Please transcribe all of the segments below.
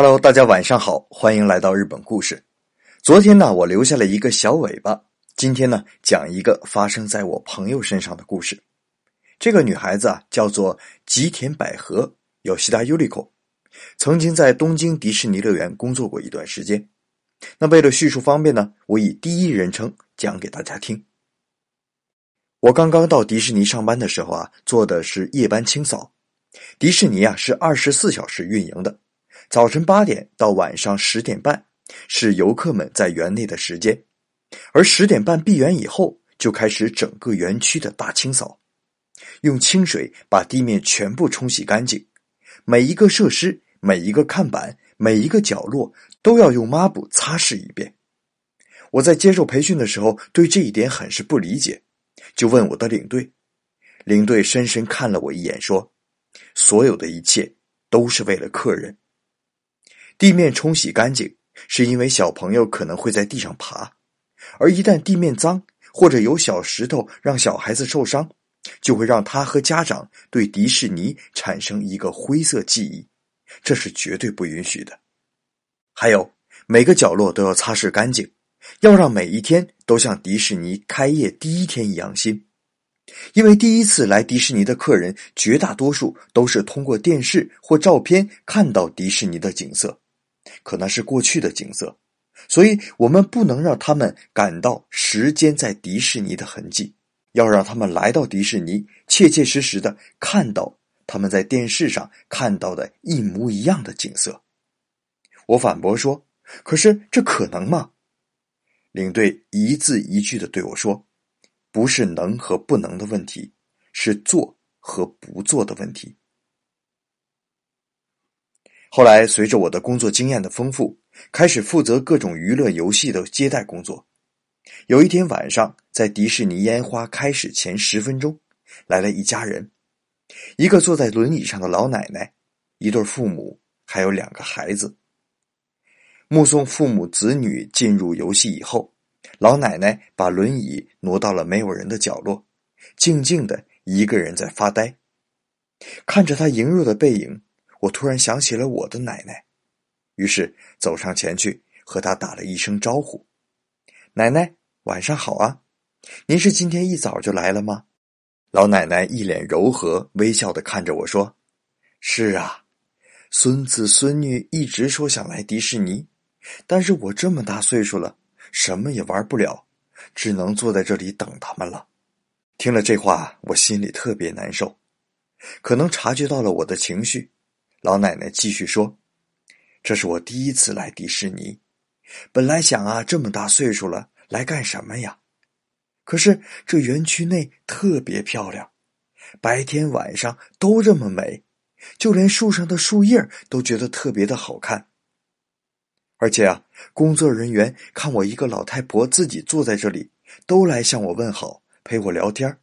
Hello，大家晚上好，欢迎来到日本故事。昨天呢，我留下了一个小尾巴，今天呢，讲一个发生在我朋友身上的故事。这个女孩子啊，叫做吉田百合，有西达尤利口，曾经在东京迪士尼乐园工作过一段时间。那为了叙述方便呢，我以第一人称讲给大家听。我刚刚到迪士尼上班的时候啊，做的是夜班清扫。迪士尼啊是二十四小时运营的。早晨八点到晚上十点半是游客们在园内的时间，而十点半闭园以后就开始整个园区的大清扫，用清水把地面全部冲洗干净，每一个设施、每一个看板、每一个角落都要用抹布擦拭一遍。我在接受培训的时候对这一点很是不理解，就问我的领队，领队深深看了我一眼说：“所有的一切都是为了客人。”地面冲洗干净，是因为小朋友可能会在地上爬，而一旦地面脏或者有小石头让小孩子受伤，就会让他和家长对迪士尼产生一个灰色记忆，这是绝对不允许的。还有，每个角落都要擦拭干净，要让每一天都像迪士尼开业第一天一样新。因为第一次来迪士尼的客人，绝大多数都是通过电视或照片看到迪士尼的景色。可能是过去的景色，所以我们不能让他们感到时间在迪士尼的痕迹，要让他们来到迪士尼，切切实实的看到他们在电视上看到的一模一样的景色。我反驳说：“可是这可能吗？”领队一字一句的对我说：“不是能和不能的问题，是做和不做的问题。”后来，随着我的工作经验的丰富，开始负责各种娱乐游戏的接待工作。有一天晚上，在迪士尼烟花开始前十分钟，来了一家人，一个坐在轮椅上的老奶奶，一对父母，还有两个孩子。目送父母子女进入游戏以后，老奶奶把轮椅挪到了没有人的角落，静静的一个人在发呆，看着她羸弱的背影。我突然想起了我的奶奶，于是走上前去和她打了一声招呼：“奶奶，晚上好啊！您是今天一早就来了吗？”老奶奶一脸柔和，微笑的看着我说：“是啊，孙子孙女一直说想来迪士尼，但是我这么大岁数了，什么也玩不了，只能坐在这里等他们了。”听了这话，我心里特别难受，可能察觉到了我的情绪。老奶奶继续说：“这是我第一次来迪士尼，本来想啊，这么大岁数了，来干什么呀？可是这园区内特别漂亮，白天晚上都这么美，就连树上的树叶都觉得特别的好看。而且啊，工作人员看我一个老太婆自己坐在这里，都来向我问好，陪我聊天。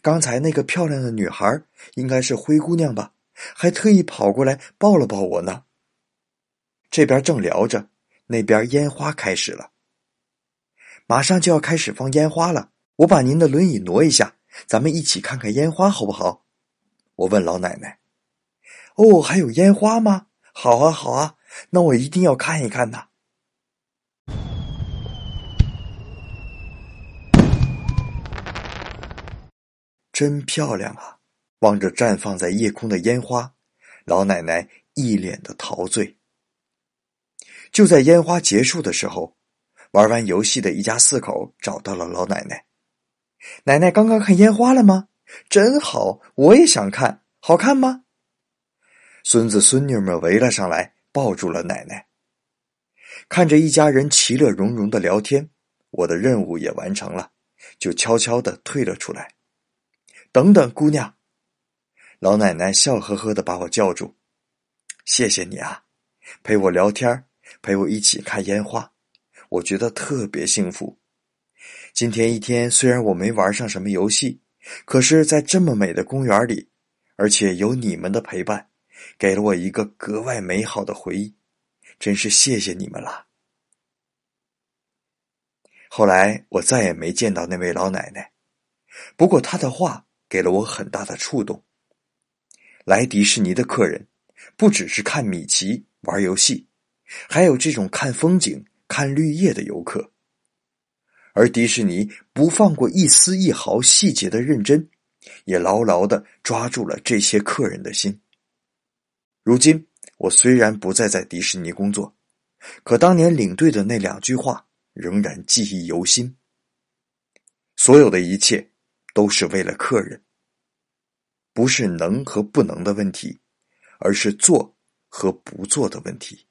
刚才那个漂亮的女孩，应该是灰姑娘吧？”还特意跑过来抱了抱我呢。这边正聊着，那边烟花开始了，马上就要开始放烟花了。我把您的轮椅挪一下，咱们一起看看烟花好不好？我问老奶奶。哦，还有烟花吗？好啊，好啊，那我一定要看一看呐。真漂亮啊！望着绽放在夜空的烟花，老奶奶一脸的陶醉。就在烟花结束的时候，玩完游戏的一家四口找到了老奶奶。奶奶刚刚看烟花了吗？真好，我也想看，好看吗？孙子孙女们围了上来，抱住了奶奶。看着一家人其乐融融的聊天，我的任务也完成了，就悄悄的退了出来。等等，姑娘。老奶奶笑呵呵的把我叫住，谢谢你啊，陪我聊天，陪我一起看烟花，我觉得特别幸福。今天一天虽然我没玩上什么游戏，可是，在这么美的公园里，而且有你们的陪伴，给了我一个格外美好的回忆，真是谢谢你们了。后来我再也没见到那位老奶奶，不过她的话给了我很大的触动。来迪士尼的客人，不只是看米奇，玩游戏，还有这种看风景、看绿叶的游客。而迪士尼不放过一丝一毫细节的认真，也牢牢的抓住了这些客人的心。如今，我虽然不再在迪士尼工作，可当年领队的那两句话仍然记忆犹新。所有的一切都是为了客人，不是能和不能的问题，而是做和不做的问题。